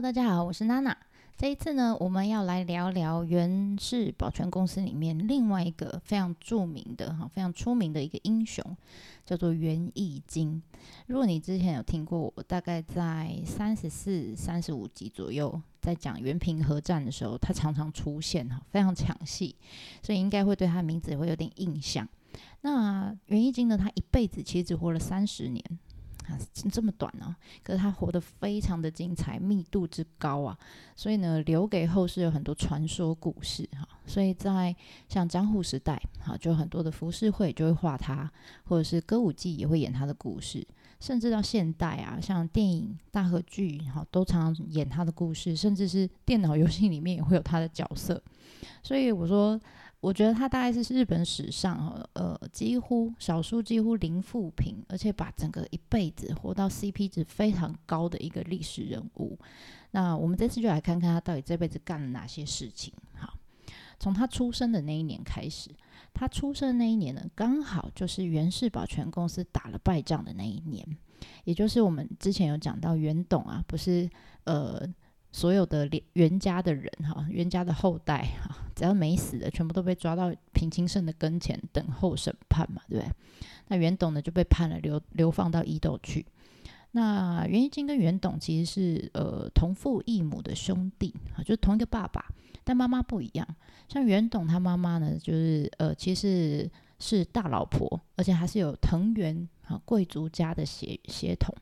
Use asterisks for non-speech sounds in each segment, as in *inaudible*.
大家好，我是娜娜。这一次呢，我们要来聊聊源氏保全公司里面另外一个非常著名的、哈非常出名的一个英雄，叫做袁义经。如果你之前有听过我，大概在三十四、三十五集左右，在讲袁平和战的时候，他常常出现哈，非常抢戏，所以应该会对他的名字也会有点印象。那袁义经呢，他一辈子其实只活了三十年。啊这么短呢？可是他活得非常的精彩，密度之高啊！所以呢，留给后世有很多传说故事哈。所以在像江户时代，哈，就很多的浮世绘就会画他，或者是歌舞伎也会演他的故事，甚至到现代啊，像电影、大河剧，哈，都常常演他的故事，甚至是电脑游戏里面也会有他的角色。所以我说。我觉得他大概是日本史上呃几乎少数几乎零负评，而且把整个一辈子活到 CP 值非常高的一个历史人物。那我们这次就来看看他到底这辈子干了哪些事情。好，从他出生的那一年开始，他出生那一年呢，刚好就是袁氏保全公司打了败仗的那一年，也就是我们之前有讲到袁董啊，不是呃。所有的袁家的人哈，袁家的后代哈，只要没死的，全部都被抓到平清盛的跟前等候审判嘛，对不对？那袁董呢就被判了流流放到伊豆去。那袁一金跟袁董其实是呃同父异母的兄弟啊，就是同一个爸爸，但妈妈不一样。像袁董他妈妈呢，就是呃其实是大老婆，而且还是有藤原啊贵族家的血血统。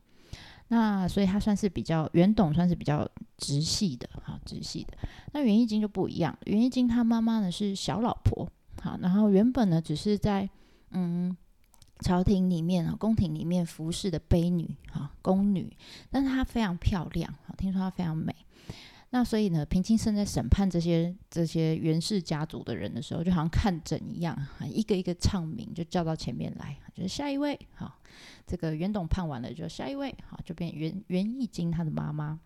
那所以他算是比较袁董，算是比较直系的，哈，直系的。那袁义金就不一样，袁义金他妈妈呢是小老婆，好，然后原本呢只是在嗯朝廷里面啊，宫廷里面服侍的卑女，哈，宫女，但是她非常漂亮，好，听说她非常美。那所以呢，平清盛在审判这些这些袁氏家族的人的时候，就好像看诊一样，一个一个唱名，就叫到前面来，就是下一位，好，这个袁董判完了，就下一位，好，就变袁袁义经他的妈妈。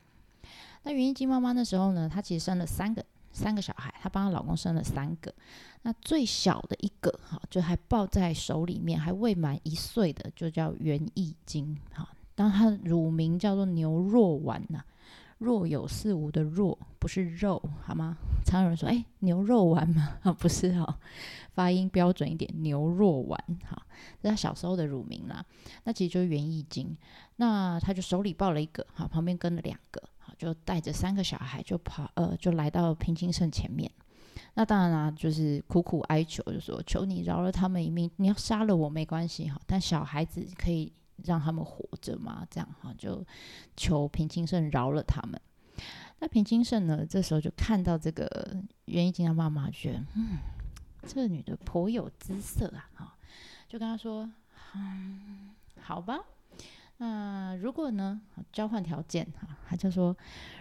那袁义经妈妈那时候呢，她其实生了三个三个小孩，她帮她老公生了三个。那最小的一个，哈，就还抱在手里面，还未满一岁的，就叫袁义经，好，当他乳名叫做牛若丸呐。若有似无的若不是肉好吗？常有人说，哎，牛肉丸吗？*laughs* 啊，不是哈，发音标准一点，牛肉丸哈，是他小时候的乳名啦。那其实就是元义经，那他就手里抱了一个，哈，旁边跟了两个，好，就带着三个小孩就跑，呃，就来到平清盛前面。那当然啦，就是苦苦哀求，就说求你饶了他们一命，你要杀了我没关系哈，但小孩子可以。让他们活着嘛，这样哈，就求平清盛饶了他们。那平清盛呢，这时候就看到这个袁一静的妈妈，觉得嗯，这女的颇有姿色啊，哈，就跟他说，嗯，好吧，那如果呢，交换条件哈，他就说，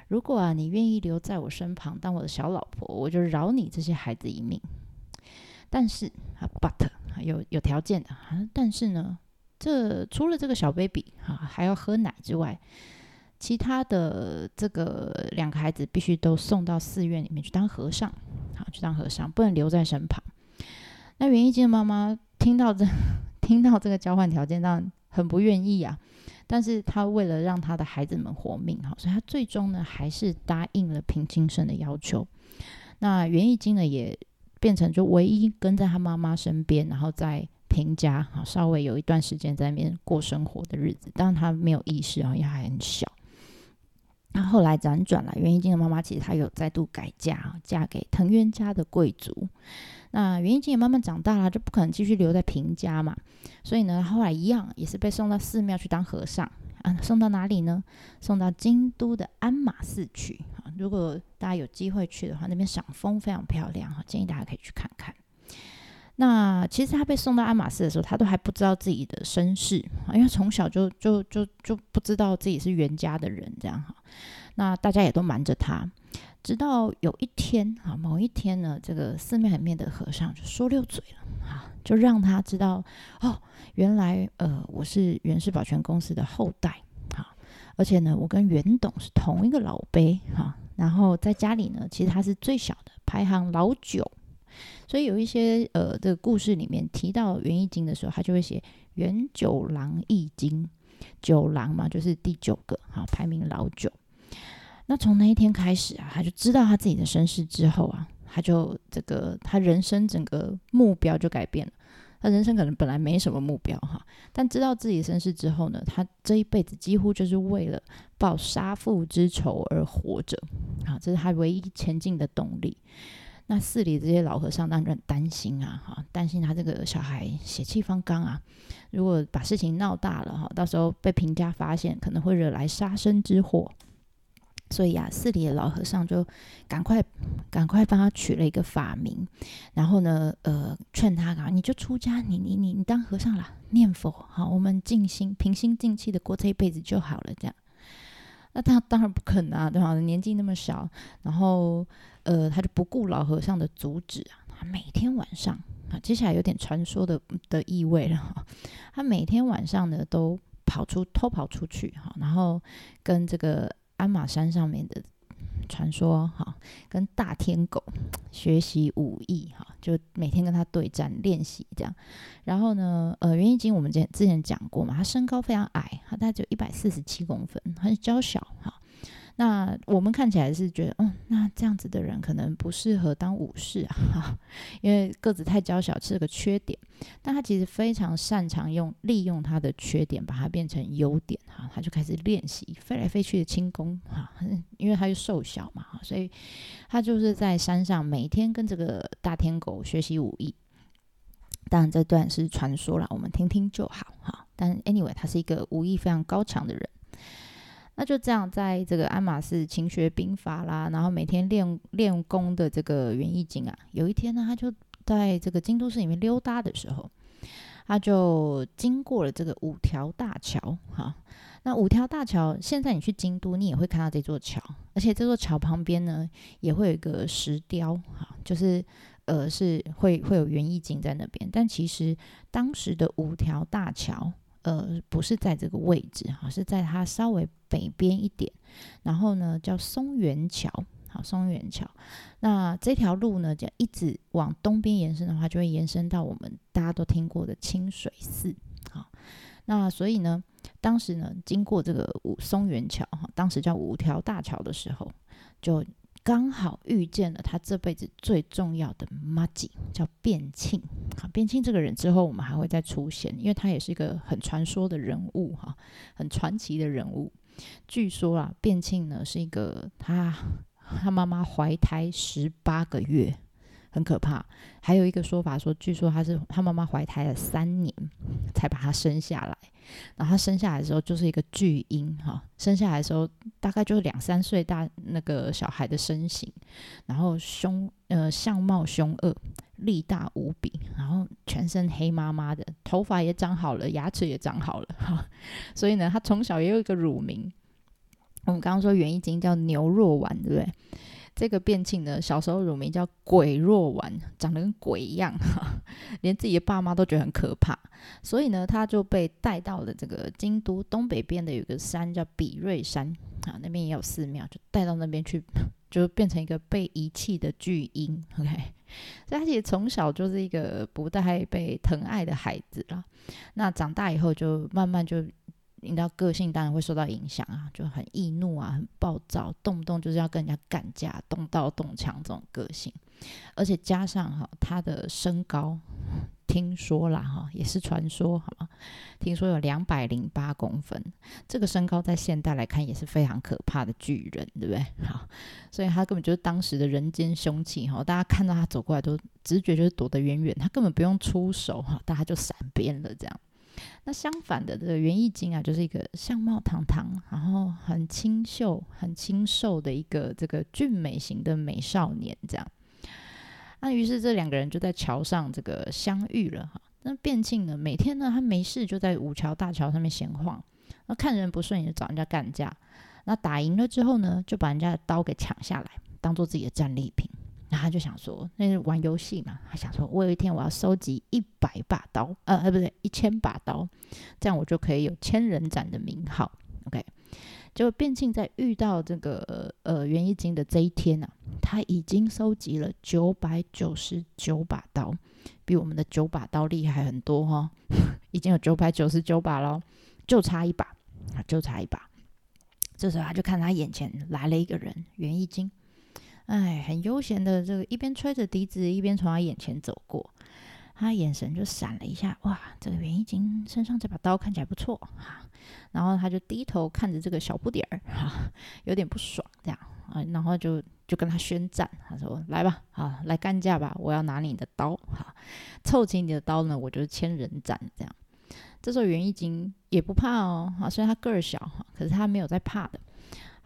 如果啊，你愿意留在我身旁当我的小老婆，我就饶你这些孩子一命。但是啊，but 有有条件的啊，但是呢。这除了这个小 baby 哈还要喝奶之外，其他的这个两个孩子必须都送到寺院里面去当和尚，好去当和尚，不能留在身旁。那袁义经的妈妈听到这 *laughs* 听到这个交换条件，当然很不愿意啊。但是他为了让他的孩子们活命，哈，所以他最终呢还是答应了平清盛的要求。那袁义经呢也变成就唯一跟在他妈妈身边，然后在。平家啊，稍微有一段时间在那边过生活的日子，当然他没有意识啊，因为还很小。那后来辗转了，袁义经的妈妈其实她有再度改嫁，嫁给藤原家的贵族。那袁义经也慢慢长大了，就不可能继续留在平家嘛，所以呢，后来一样也是被送到寺庙去当和尚啊。送到哪里呢？送到京都的鞍马寺去啊。如果大家有机会去的话，那边赏枫非常漂亮哈，建议大家可以去看看。那其实他被送到鞍马寺的时候，他都还不知道自己的身世，因为从小就就就就不知道自己是袁家的人，这样哈。那大家也都瞒着他，直到有一天啊，某一天呢，这个寺庙里面的和尚就说溜嘴了啊，就让他知道哦，原来呃我是袁氏保全公司的后代啊，而且呢，我跟袁董是同一个老辈哈，然后在家里呢，其实他是最小的，排行老九。所以有一些呃，这个故事里面提到元义经的时候，他就会写元九郎易经，九郎嘛，就是第九个，好，排名老九。那从那一天开始啊，他就知道他自己的身世之后啊，他就这个他人生整个目标就改变了。他人生可能本来没什么目标哈，但知道自己的身世之后呢，他这一辈子几乎就是为了报杀父之仇而活着啊，这是他唯一前进的动力。那寺里这些老和尚当然很担心啊，哈，担心他这个小孩血气方刚啊，如果把事情闹大了哈，到时候被平家发现，可能会惹来杀身之祸。所以啊，寺里的老和尚就赶快赶快帮他取了一个法名，然后呢，呃，劝他啊，你就出家，你你你你当和尚啦，念佛，好，我们静心平心静气的过这一辈子就好了，这样。那他当然不肯啊，对吧？年纪那么小，然后呃，他就不顾老和尚的阻止啊，他每天晚上啊，接下来有点传说的的意味了哈。他每天晚上呢，都跑出偷跑出去哈，然后跟这个鞍马山上面的。传说哈，跟大天狗学习武艺哈，就每天跟他对战练习这样。然后呢，呃，袁一金我们之前之前讲过嘛，他身高非常矮，他大概只有一百四十七公分，很娇小哈。那我们看起来是觉得，嗯，那这样子的人可能不适合当武士啊，*laughs* 因为个子太娇小是个缺点。但他其实非常擅长用利用他的缺点，把它变成优点哈。他就开始练习飞来飞去的轻功哈，因为他又瘦小嘛，所以他就是在山上每天跟这个大天狗学习武艺。当然这段是传说了，我们听听就好哈。但 anyway，他是一个武艺非常高强的人。那就这样，在这个鞍马寺勤学兵法啦，然后每天练练功的这个袁义经啊，有一天呢，他就在这个京都市里面溜达的时候，他就经过了这个五条大桥哈。那五条大桥，现在你去京都，你也会看到这座桥，而且这座桥旁边呢，也会有一个石雕哈，就是呃，是会会有袁义经在那边。但其实当时的五条大桥。呃，不是在这个位置哈，是在它稍微北边一点。然后呢，叫松原桥，好，松原桥。那这条路呢，就一直往东边延伸的话，就会延伸到我们大家都听过的清水寺。好，那所以呢，当时呢，经过这个五松原桥哈，当时叫五条大桥的时候，就。刚好遇见了他这辈子最重要的 Magic，，叫卞庆。好，卞庆这个人之后我们还会再出现，因为他也是一个很传说的人物哈，很传奇的人物。据说啊，卞庆呢是一个他他妈妈怀胎十八个月。很可怕。还有一个说法说，据说他是他妈妈怀胎了三年才把他生下来。然后他生下来的时候就是一个巨婴哈，生下来的时候大概就是两三岁大那个小孩的身形，然后凶呃相貌凶恶，力大无比，然后全身黑麻麻的，头发也长好了，牙齿也长好了哈。*laughs* 所以呢，他从小也有一个乳名。我们刚刚说元一经叫牛肉丸，对不对？这个变庆呢，小时候乳名叫鬼若丸，长得跟鬼一样，*laughs* 连自己的爸妈都觉得很可怕，所以呢，他就被带到了这个京都东北边的有个山叫比瑞山啊，那边也有寺庙，就带到那边去，*laughs* 就变成一个被遗弃的巨婴。OK，所以他其实从小就是一个不太被疼爱的孩子啦。那长大以后就慢慢就。你知道个性当然会受到影响啊，就很易怒啊，很暴躁，动不动就是要跟人家干架，动刀动枪这种个性，而且加上哈他的身高，听说啦哈也是传说好吗？听说有两百零八公分，这个身高在现代来看也是非常可怕的巨人，对不对？*laughs* 好，所以他根本就是当时的人间凶器哈，大家看到他走过来都直觉就是躲得远远，他根本不用出手哈，大家就闪边了这样。那相反的，这个袁义经啊，就是一个相貌堂堂，然后很清秀、很清瘦的一个这个俊美型的美少年，这样。那于是这两个人就在桥上这个相遇了哈。那卞庆呢，每天呢他没事就在五桥大桥上面闲晃，那看人不顺眼就找人家干架，那打赢了之后呢，就把人家的刀给抢下来，当做自己的战利品。然后他就想说，那是玩游戏嘛？他想说，我有一天我要收集一百把刀，呃，呃，不对，一千把刀，这样我就可以有千人斩的名号。OK，结果卞庆在遇到这个呃袁一经的这一天呢，他已经收集了九百九十九把刀，比我们的九把刀厉害很多哈，*laughs* 已经有九百九十九把喽，就差一把，就差一把。这时候他就看他眼前来了一个人，袁义经，哎，很悠闲的这个一边吹着笛子，一边从他眼前走过。他眼神就闪了一下，哇，这个袁义经身上这把刀看起来不错哈。然后他就低头看着这个小不点儿，哈，有点不爽这样啊，然后就就跟他宣战，他说：“来吧，啊，来干架吧，我要拿你的刀，哈，凑齐你的刀呢，我就千人斩。”这样，这时候袁义经也不怕哦，啊，虽然他个儿小哈，可是他没有在怕的，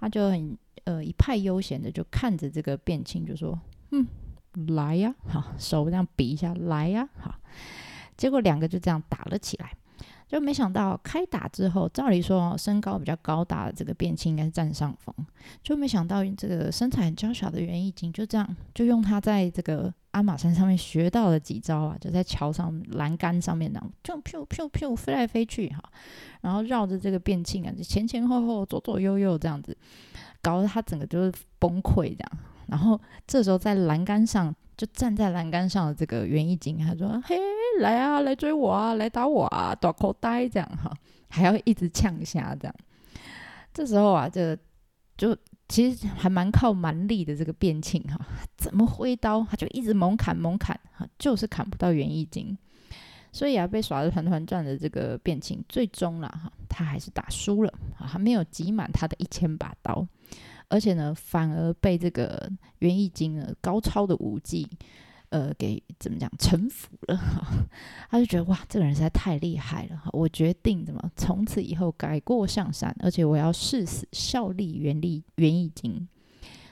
他就很呃一派悠闲的就看着这个卞庆，就说：“嗯。”来呀，好，手这样比一下，来呀，好，结果两个就这样打了起来，就没想到开打之后，照理说身高比较高大的这个卞庆应该是占上风，就没想到这个身材很娇小的袁义经就这样，就用他在这个鞍马山上面学到了几招啊，就在桥上栏杆上面呢，就飘飘飘飞来飞去哈，然后绕着这个变庆啊，就前前后后左左右右这样子，搞得他整个就是崩溃这样。然后这时候在栏杆上，就站在栏杆上的这个袁义经，他说：“嘿，来啊，来追我啊，来打我啊，短口呆这样哈，还要一直呛下这样。”这时候啊，这就其实还蛮靠蛮力的这个变庆哈，怎么挥刀他就一直猛砍猛砍哈，就是砍不到袁义经，所以啊，被耍的团团转的这个变庆，最终了哈，他还是打输了啊，还没有挤满他的一千把刀。而且呢，反而被这个袁义经呢高超的武技，呃，给怎么讲臣服了？*laughs* 他就觉得哇，这个人实在太厉害了！我决定怎么从此以后改过向善，而且我要誓死效力袁立袁义经。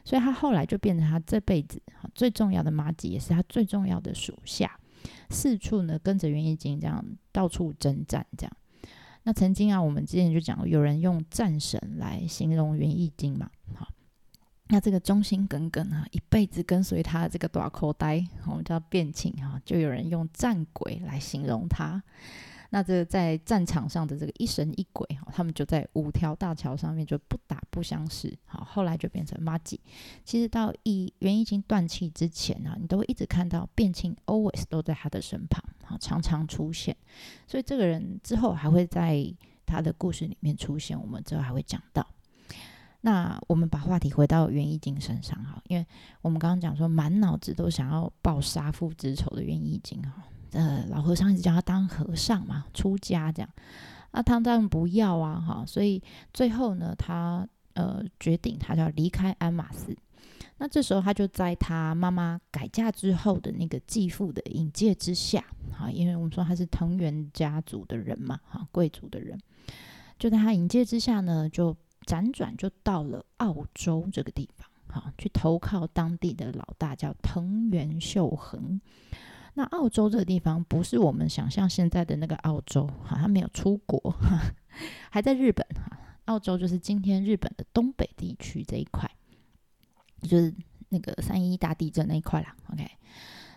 所以他后来就变成他这辈子最重要的马吉，也是他最重要的属下，四处呢跟着袁义经这样到处征战，这样。那曾经啊，我们之前就讲，有人用战神来形容袁义经嘛，那这个忠心耿耿啊，一辈子跟随他的这个大口呆，我们叫变庆哈，就有人用战鬼来形容他。那这个在战场上的这个一神一鬼哈，他们就在五条大桥上面就不打不相识，好，后来就变成马吉。其实到一元一经断气之前啊，你都会一直看到变庆 always 都在他的身旁，好，常常出现。所以这个人之后还会在他的故事里面出现，我们之后还会讲到。那我们把话题回到袁义经身上哈，因为我们刚刚讲说满脑子都想要报杀父之仇的袁义经哈。呃，老和尚一直叫他当和尚嘛，出家这样。那他当然不要啊，哈，所以最后呢，他呃决定他就要离开鞍马寺。那这时候他就在他妈妈改嫁之后的那个继父的引介之下，哈，因为我们说他是藤原家族的人嘛，哈，贵族的人，就在他引介之下呢，就辗转就到了澳洲这个地方，哈，去投靠当地的老大叫藤原秀恒。那澳洲这个地方不是我们想象现在的那个澳洲，哈，他没有出国，哈还在日本哈。澳洲就是今天日本的东北地区这一块，就是那个三一大地震那一块啦。OK，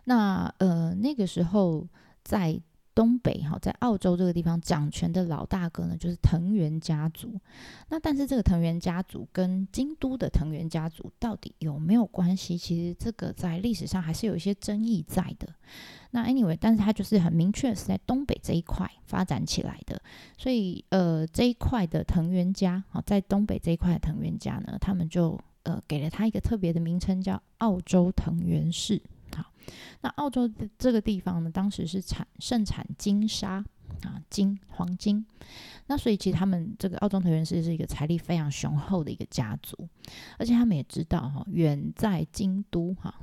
那呃那个时候在。东北哈，在澳洲这个地方掌权的老大哥呢，就是藤原家族。那但是这个藤原家族跟京都的藤原家族到底有没有关系？其实这个在历史上还是有一些争议在的。那 anyway，但是它就是很明确是在东北这一块发展起来的。所以呃，这一块的藤原家啊，在东北这一块的藤原家呢，他们就呃给了他一个特别的名称，叫澳洲藤原氏。那澳洲的这个地方呢，当时是产盛产金沙啊，金黄金。那所以其实他们这个澳洲藤原氏是一个财力非常雄厚的一个家族，而且他们也知道哈，远在京都哈，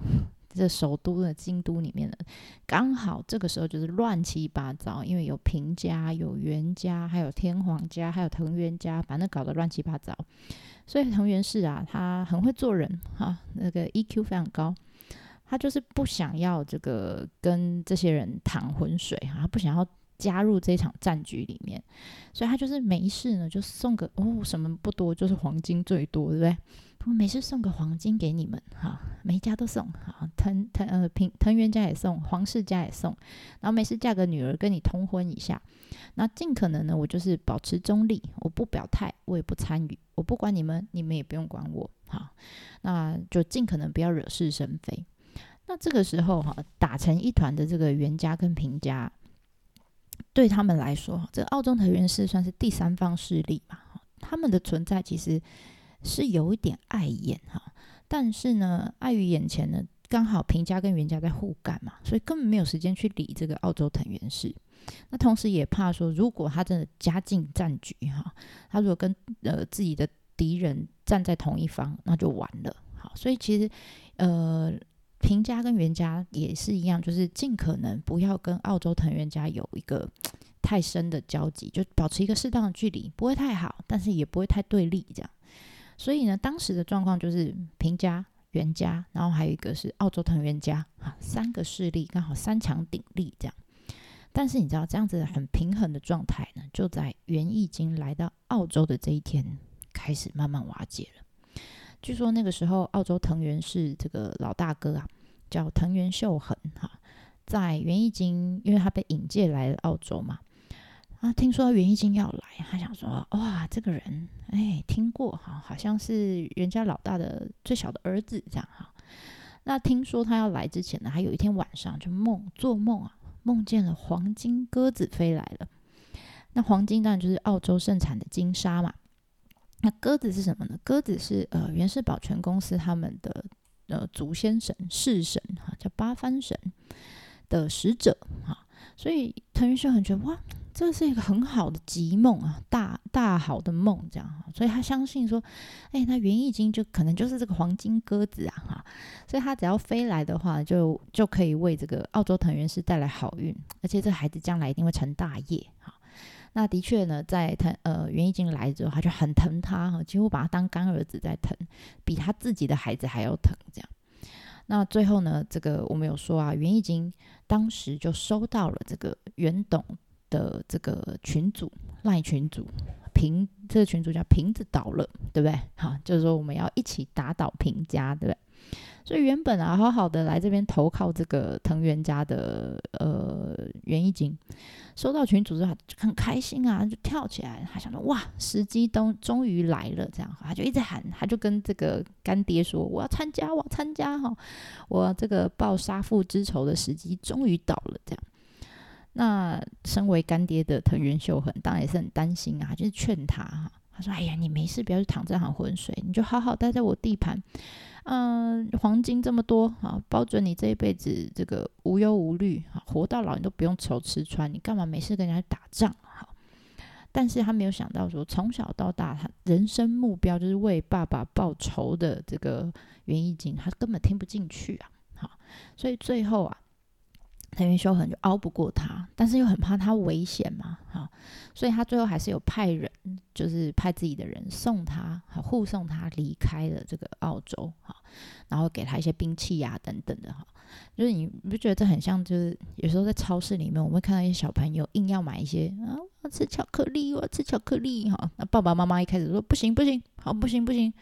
这首都的京都里面呢，刚好这个时候就是乱七八糟，因为有平家、有源家、还有天皇家、还有藤原家，反正搞得乱七八糟。所以藤原氏啊，他很会做人哈，那个 EQ 非常高。他就是不想要这个跟这些人淌浑水哈，他不想要加入这场战局里面，所以他就是没事呢，就送个哦什么不多，就是黄金最多，对不对？我没事送个黄金给你们哈，每家都送哈，藤藤呃平藤原家也送，皇室家也送，然后没事嫁个女儿跟你通婚一下，那尽可能呢，我就是保持中立，我不表态，我也不参与，我不管你们，你们也不用管我哈，那就尽可能不要惹是生非。那这个时候哈，打成一团的这个袁家跟平家，对他们来说，这澳洲藤原氏算是第三方势力嘛？他们的存在其实是有一点碍眼哈，但是呢，碍于眼前呢，刚好平家跟袁家在互干嘛，所以根本没有时间去理这个澳洲藤原氏。那同时也怕说，如果他真的加进战局哈，他如果跟呃自己的敌人站在同一方，那就完了。好，所以其实呃平家跟袁家也是一样，就是尽可能不要跟澳洲藤原家有一个太深的交集，就保持一个适当的距离，不会太好，但是也不会太对立这样。所以呢，当时的状况就是平家、袁家，然后还有一个是澳洲藤原家啊，三个势力刚好三强鼎立这样。但是你知道，这样子很平衡的状态呢，就在袁义经来到澳洲的这一天开始慢慢瓦解了。据说那个时候，澳洲藤原是这个老大哥啊，叫藤原秀恒哈，在袁义经，因为他被引介来澳洲嘛，啊，听说袁义经要来，他想说，哇，这个人，哎，听过哈，好像是人家老大的最小的儿子这样哈。那听说他要来之前呢，还有一天晚上就梦做梦啊。梦见了黄金鸽子飞来了，那黄金当然就是澳洲盛产的金沙嘛。那鸽子是什么呢？鸽子是呃原氏保全公司他们的呃祖先神世神哈，叫八幡神的使者哈。所以藤原秀很觉得哇。这是一个很好的吉梦啊，大大好的梦，这样哈，所以他相信说，哎，那园艺经就可能就是这个黄金鸽子啊，哈，所以他只要飞来的话，就就可以为这个澳洲藤原氏带来好运，而且这孩子将来一定会成大业哈。那的确呢，在他呃袁艺金来之后，他就很疼他哈，几乎把他当干儿子在疼，比他自己的孩子还要疼这样。那最后呢，这个我们有说啊，袁艺金当时就收到了这个袁董。的这个群主赖群主平这个群主叫瓶子倒了，对不对？好，就是说我们要一起打倒平家，对不对？所以原本啊，好好的来这边投靠这个藤原家的呃袁一金，收到群主之后就很开心啊，就跳起来，他想说哇，时机都终于来了，这样。他就一直喊，他就跟这个干爹说，我要参加，我要参加哈，我这个报杀父之仇的时机终于到了，这样。那身为干爹的藤原秀恒当然也是很担心啊，就是劝他哈，他说：“哎呀，你没事，不要去淌这行浑水，你就好好待在我地盘，嗯，黄金这么多啊，保准你这一辈子这个无忧无虑啊，活到老你都不用愁吃穿，你干嘛没事跟人家打仗？哈，但是他没有想到说，从小到大他人生目标就是为爸爸报仇的这个袁义景，他根本听不进去啊，好，所以最后啊。藤原修恒就熬不过他，但是又很怕他危险嘛，哈，所以他最后还是有派人，就是派自己的人送他，好护送他离开了这个澳洲，哈，然后给他一些兵器呀等等的，哈，就是你不觉得这很像？就是有时候在超市里面，我们会看到一些小朋友硬要买一些啊，我要吃巧克力，我要吃巧克力，哈，那爸爸妈妈一开始说不行不行，好不行不行，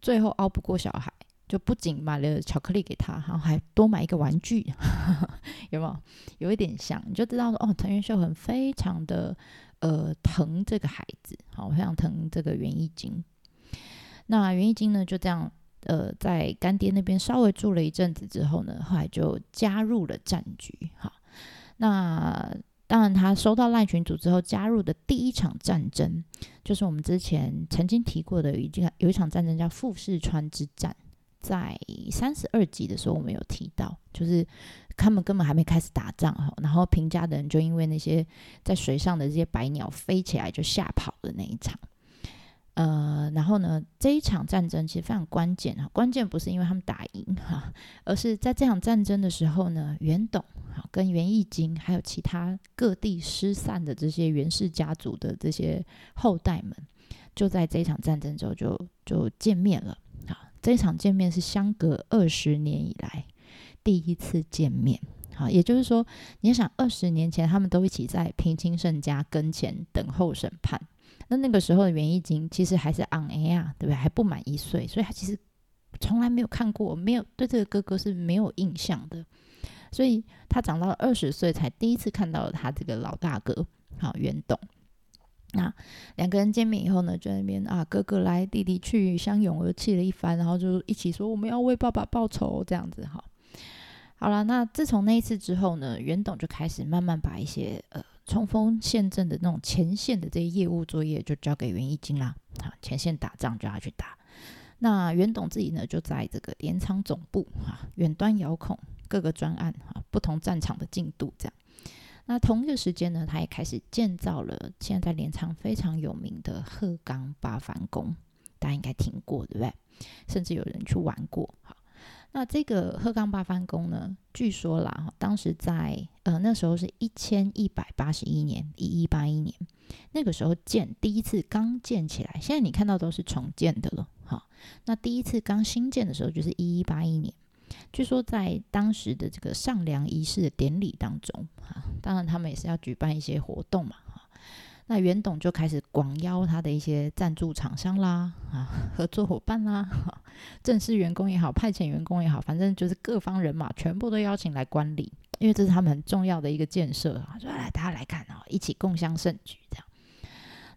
最后熬不过小孩。就不仅买了巧克力给他，然后还多买一个玩具，*laughs* 有没有？有一点像，你就知道说，哦，藤原秀很非常的呃疼这个孩子，好，非常疼这个袁一金。那袁一金呢，就这样呃在干爹那边稍微住了一阵子之后呢，后来就加入了战局。好，那当然他收到赖群组之后加入的第一场战争，就是我们之前曾经提过的，已经有一场战争叫富士川之战。在三十二集的时候，我们有提到，就是他们根本还没开始打仗哈，然后平家的人就因为那些在水上的这些白鸟飞起来就吓跑的那一场。呃，然后呢，这一场战争其实非常关键哈，关键不是因为他们打赢哈，而是在这场战争的时候呢，袁董哈跟袁义经还有其他各地失散的这些袁氏家族的这些后代们，就在这一场战争之后就就见面了。这一场见面是相隔二十年以来第一次见面，好，也就是说，你想二十年前他们都一起在平清盛家跟前等候审判，那那个时候的袁义经其实还是昂 A 啊，对不对？还不满一岁，所以他其实从来没有看过，没有对这个哥哥是没有印象的，所以他长到了二十岁才第一次看到了他这个老大哥，好，袁董。那两个人见面以后呢，就在那边啊，哥哥来，弟弟去，相拥而泣了一番，然后就一起说我们要为爸爸报仇，这样子哈。好了，那自从那一次之后呢，袁董就开始慢慢把一些呃冲锋陷阵的那种前线的这些业务作业就交给袁一金啦，啊，前线打仗就要去打。那袁董自己呢，就在这个镰仓总部哈，远端遥控各个专案哈，不同战场的进度这样。那同一个时间呢，他也开始建造了现在在镰仓非常有名的鹤冈八幡宫，大家应该听过对不对？甚至有人去玩过哈。那这个鹤冈八幡宫呢，据说啦，当时在呃那时候是一千一百八十一年，一一八一年，那个时候建第一次刚建起来，现在你看到都是重建的了哈。那第一次刚新建的时候就是一一八一年，据说在当时的这个上梁仪式的典礼当中啊，当然他们也是要举办一些活动嘛。哈那袁董就开始广邀他的一些赞助厂商啦，啊，合作伙伴啦，正式员工也好，派遣员工也好，反正就是各方人马全部都邀请来观礼，因为这是他们很重要的一个建设啊，说来大家来看啊，一起共襄盛举这样。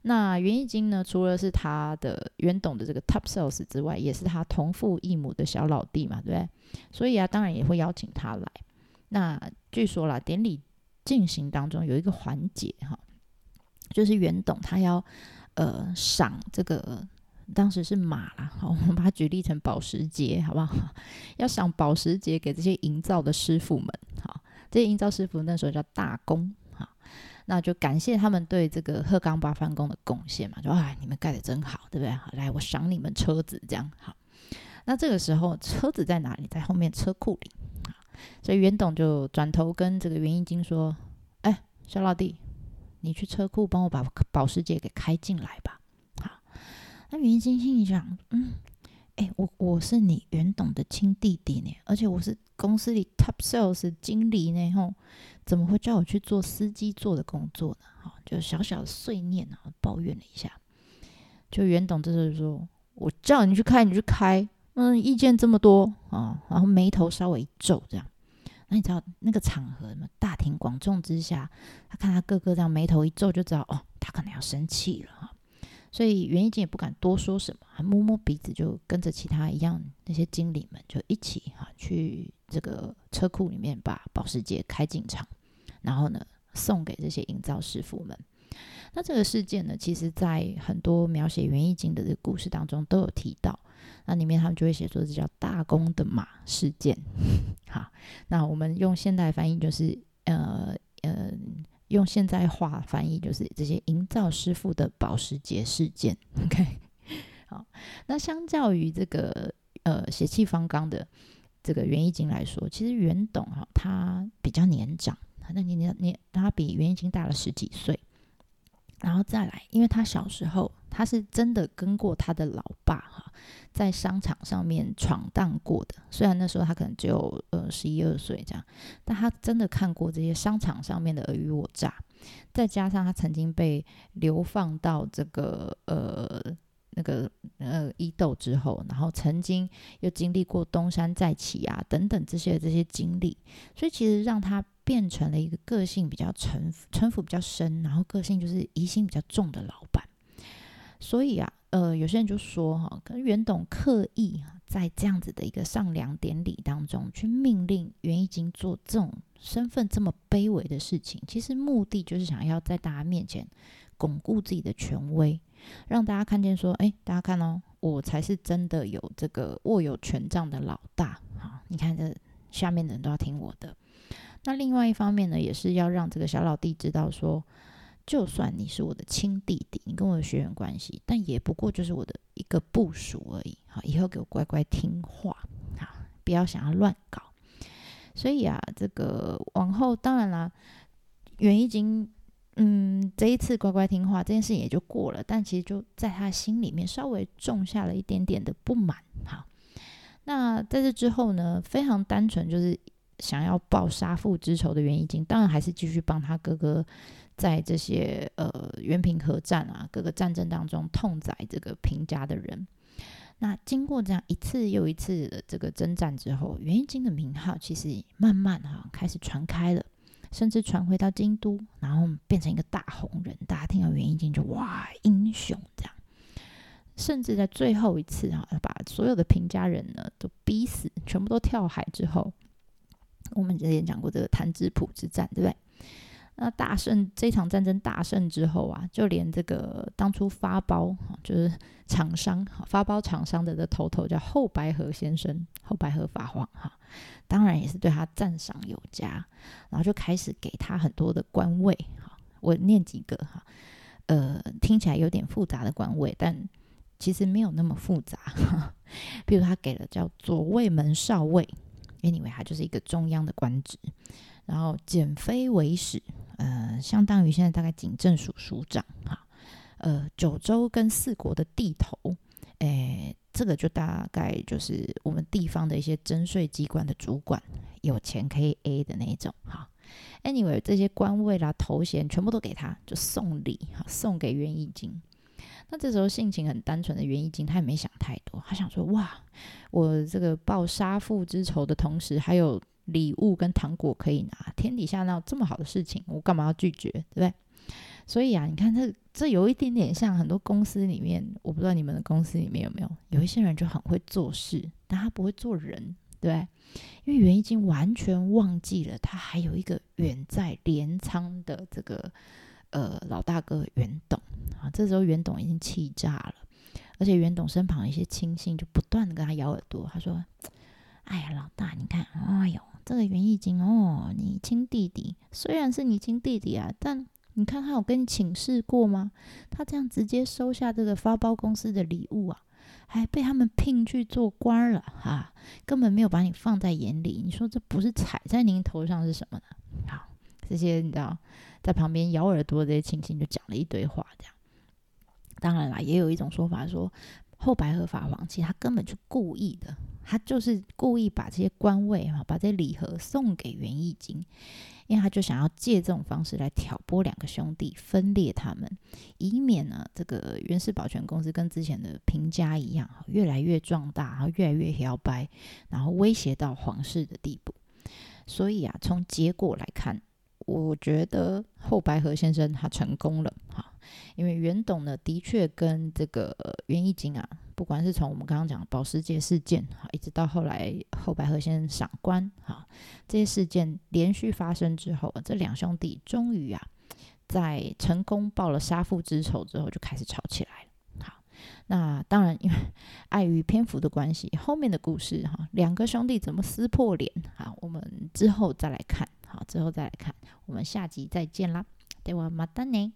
那袁义金呢，除了是他的袁董的这个 top sales 之外，也是他同父异母的小老弟嘛，对不对？所以啊，当然也会邀请他来。那据说啦，典礼进行当中有一个环节哈。就是袁董他要呃赏这个当时是马啦，好，我们把它举例成保时捷，好不好？*laughs* 要赏保时捷给这些营造的师傅们，好，这些营造师傅那时候叫大工，那就感谢他们对这个鹤冈八幡宫的贡献嘛，就啊你们盖的真好，对不对？好，来我赏你们车子，这样好。那这个时候车子在哪里？在后面车库里，所以袁董就转头跟这个袁一金说：“哎，小老弟。”你去车库帮我把保时捷给开进来吧。好，那袁一金心里想，嗯，哎，我我是你袁董的亲弟弟呢，而且我是公司里 top sales 经理呢，吼，怎么会叫我去做司机做的工作呢？好，就小小的碎念啊，抱怨了一下。就袁董这时候说，我叫你去开，你去开，嗯，意见这么多啊，然后眉头稍微一皱，这样。那你知道那个场合嘛？大庭广众之下，他看他哥哥这样眉头一皱，就知道哦，他可能要生气了。所以袁一金也不敢多说什么，还摸摸鼻子，就跟着其他一样那些经理们就一起哈去这个车库里面把保时捷开进场，然后呢送给这些营造师傅们。那这个事件呢，其实在很多描写袁一金的这个故事当中都有提到。那里面他们就会写说这叫大公的马事件，*laughs* 好，那我们用现代翻译就是呃用现在话翻译就是这些营造师傅的保时捷事件，*laughs* OK，好，那相较于这个呃血气方刚的这个袁一金来说，其实袁董哈他比较年长，那年年年他比袁一金大了十几岁。然后再来，因为他小时候他是真的跟过他的老爸哈，在商场上面闯荡过的。虽然那时候他可能只有呃十一二岁这样，但他真的看过这些商场上面的尔虞我诈。再加上他曾经被流放到这个呃那个呃伊豆之后，然后曾经又经历过东山再起啊等等这些这些经历，所以其实让他。变成了一个个性比较城城府比较深，然后个性就是疑心比较重的老板。所以啊，呃，有些人就说哈，可能袁董刻意在这样子的一个上梁典礼当中，去命令袁一金做这种身份这么卑微的事情，其实目的就是想要在大家面前巩固自己的权威，让大家看见说，哎，大家看哦，我才是真的有这个握有权杖的老大。好，你看这下面的人都要听我的。那另外一方面呢，也是要让这个小老弟知道说，就算你是我的亲弟弟，你跟我有血缘关系，但也不过就是我的一个部属而已。好，以后给我乖乖听话，好，不要想要乱搞。所以啊，这个往后当然啦，袁一金，嗯，这一次乖乖听话这件事情也就过了，但其实就在他心里面稍微种下了一点点的不满。好，那在这之后呢，非常单纯就是。想要报杀父之仇的袁一金，当然还是继续帮他哥哥在这些呃元平和战啊各个战争当中痛宰这个平家的人。那经过这样一次又一次的这个征战之后，袁一金的名号其实慢慢哈开始传开了，甚至传回到京都，然后变成一个大红人。大家听到袁一金就哇英雄这样，甚至在最后一次啊把所有的平家人呢都逼死，全部都跳海之后。我们之前讲过这个谭之浦之战，对不对？那大胜这场战争大胜之后啊，就连这个当初发包就是厂商发包厂商的这头头叫后白河先生，后白河法皇哈，当然也是对他赞赏有加，然后就开始给他很多的官位哈，我念几个哈，呃，听起来有点复杂的官位，但其实没有那么复杂，比如他给了叫左卫门少尉，anyway，他就是一个中央的官职。然后减妃为使，呃，相当于现在大概警政署署长哈，呃，九州跟四国的地头，诶，这个就大概就是我们地方的一些征税机关的主管，有钱可以 A 的那种哈。Anyway，这些官位啦、头衔全部都给他，就送礼哈，送给袁义经。那这时候性情很单纯的袁义经，他也没想太多，他想说哇，我这个报杀父之仇的同时，还有。礼物跟糖果可以拿，天底下哪有这么好的事情？我干嘛要拒绝，对不对？所以啊，你看这这有一点点像很多公司里面，我不知道你们的公司里面有没有，有一些人就很会做事，但他不会做人，对对？因为袁已经完全忘记了，他还有一个远在镰仓的这个呃老大哥袁董啊。这时候袁董已经气炸了，而且袁董身旁一些亲信就不断的跟他咬耳朵，他说：“哎呀，老大，你看，哎呦。”这个袁义经哦，你亲弟弟虽然是你亲弟弟啊，但你看他有跟你请示过吗？他这样直接收下这个发包公司的礼物啊，还被他们聘去做官了哈，根本没有把你放在眼里。你说这不是踩在您头上是什么呢？好，这些你知道，在旁边咬耳朵的这些亲戚就讲了一堆话，这样。当然啦，也有一种说法说，后白河法皇其实他根本就故意的。他就是故意把这些官位哈，把这些礼盒送给袁义经，因为他就想要借这种方式来挑拨两个兄弟，分裂他们，以免呢这个袁氏保全公司跟之前的平家一样，越来越壮大，然后越来越摇摆，然后威胁到皇室的地步。所以啊，从结果来看，我觉得后白河先生他成功了哈，因为袁董呢的确跟这个袁义经啊。不管是从我们刚刚讲保时捷事件哈，一直到后来后白河先生赏官哈，这些事件连续发生之后，这两兄弟终于啊，在成功报了杀父之仇之后，就开始吵起来了。好，那当然因为 *laughs* 碍于篇幅的关系，后面的故事哈，两个兄弟怎么撕破脸啊，我们之后再来看，好，之后再来看，我们下集再见啦，对我马丹尼。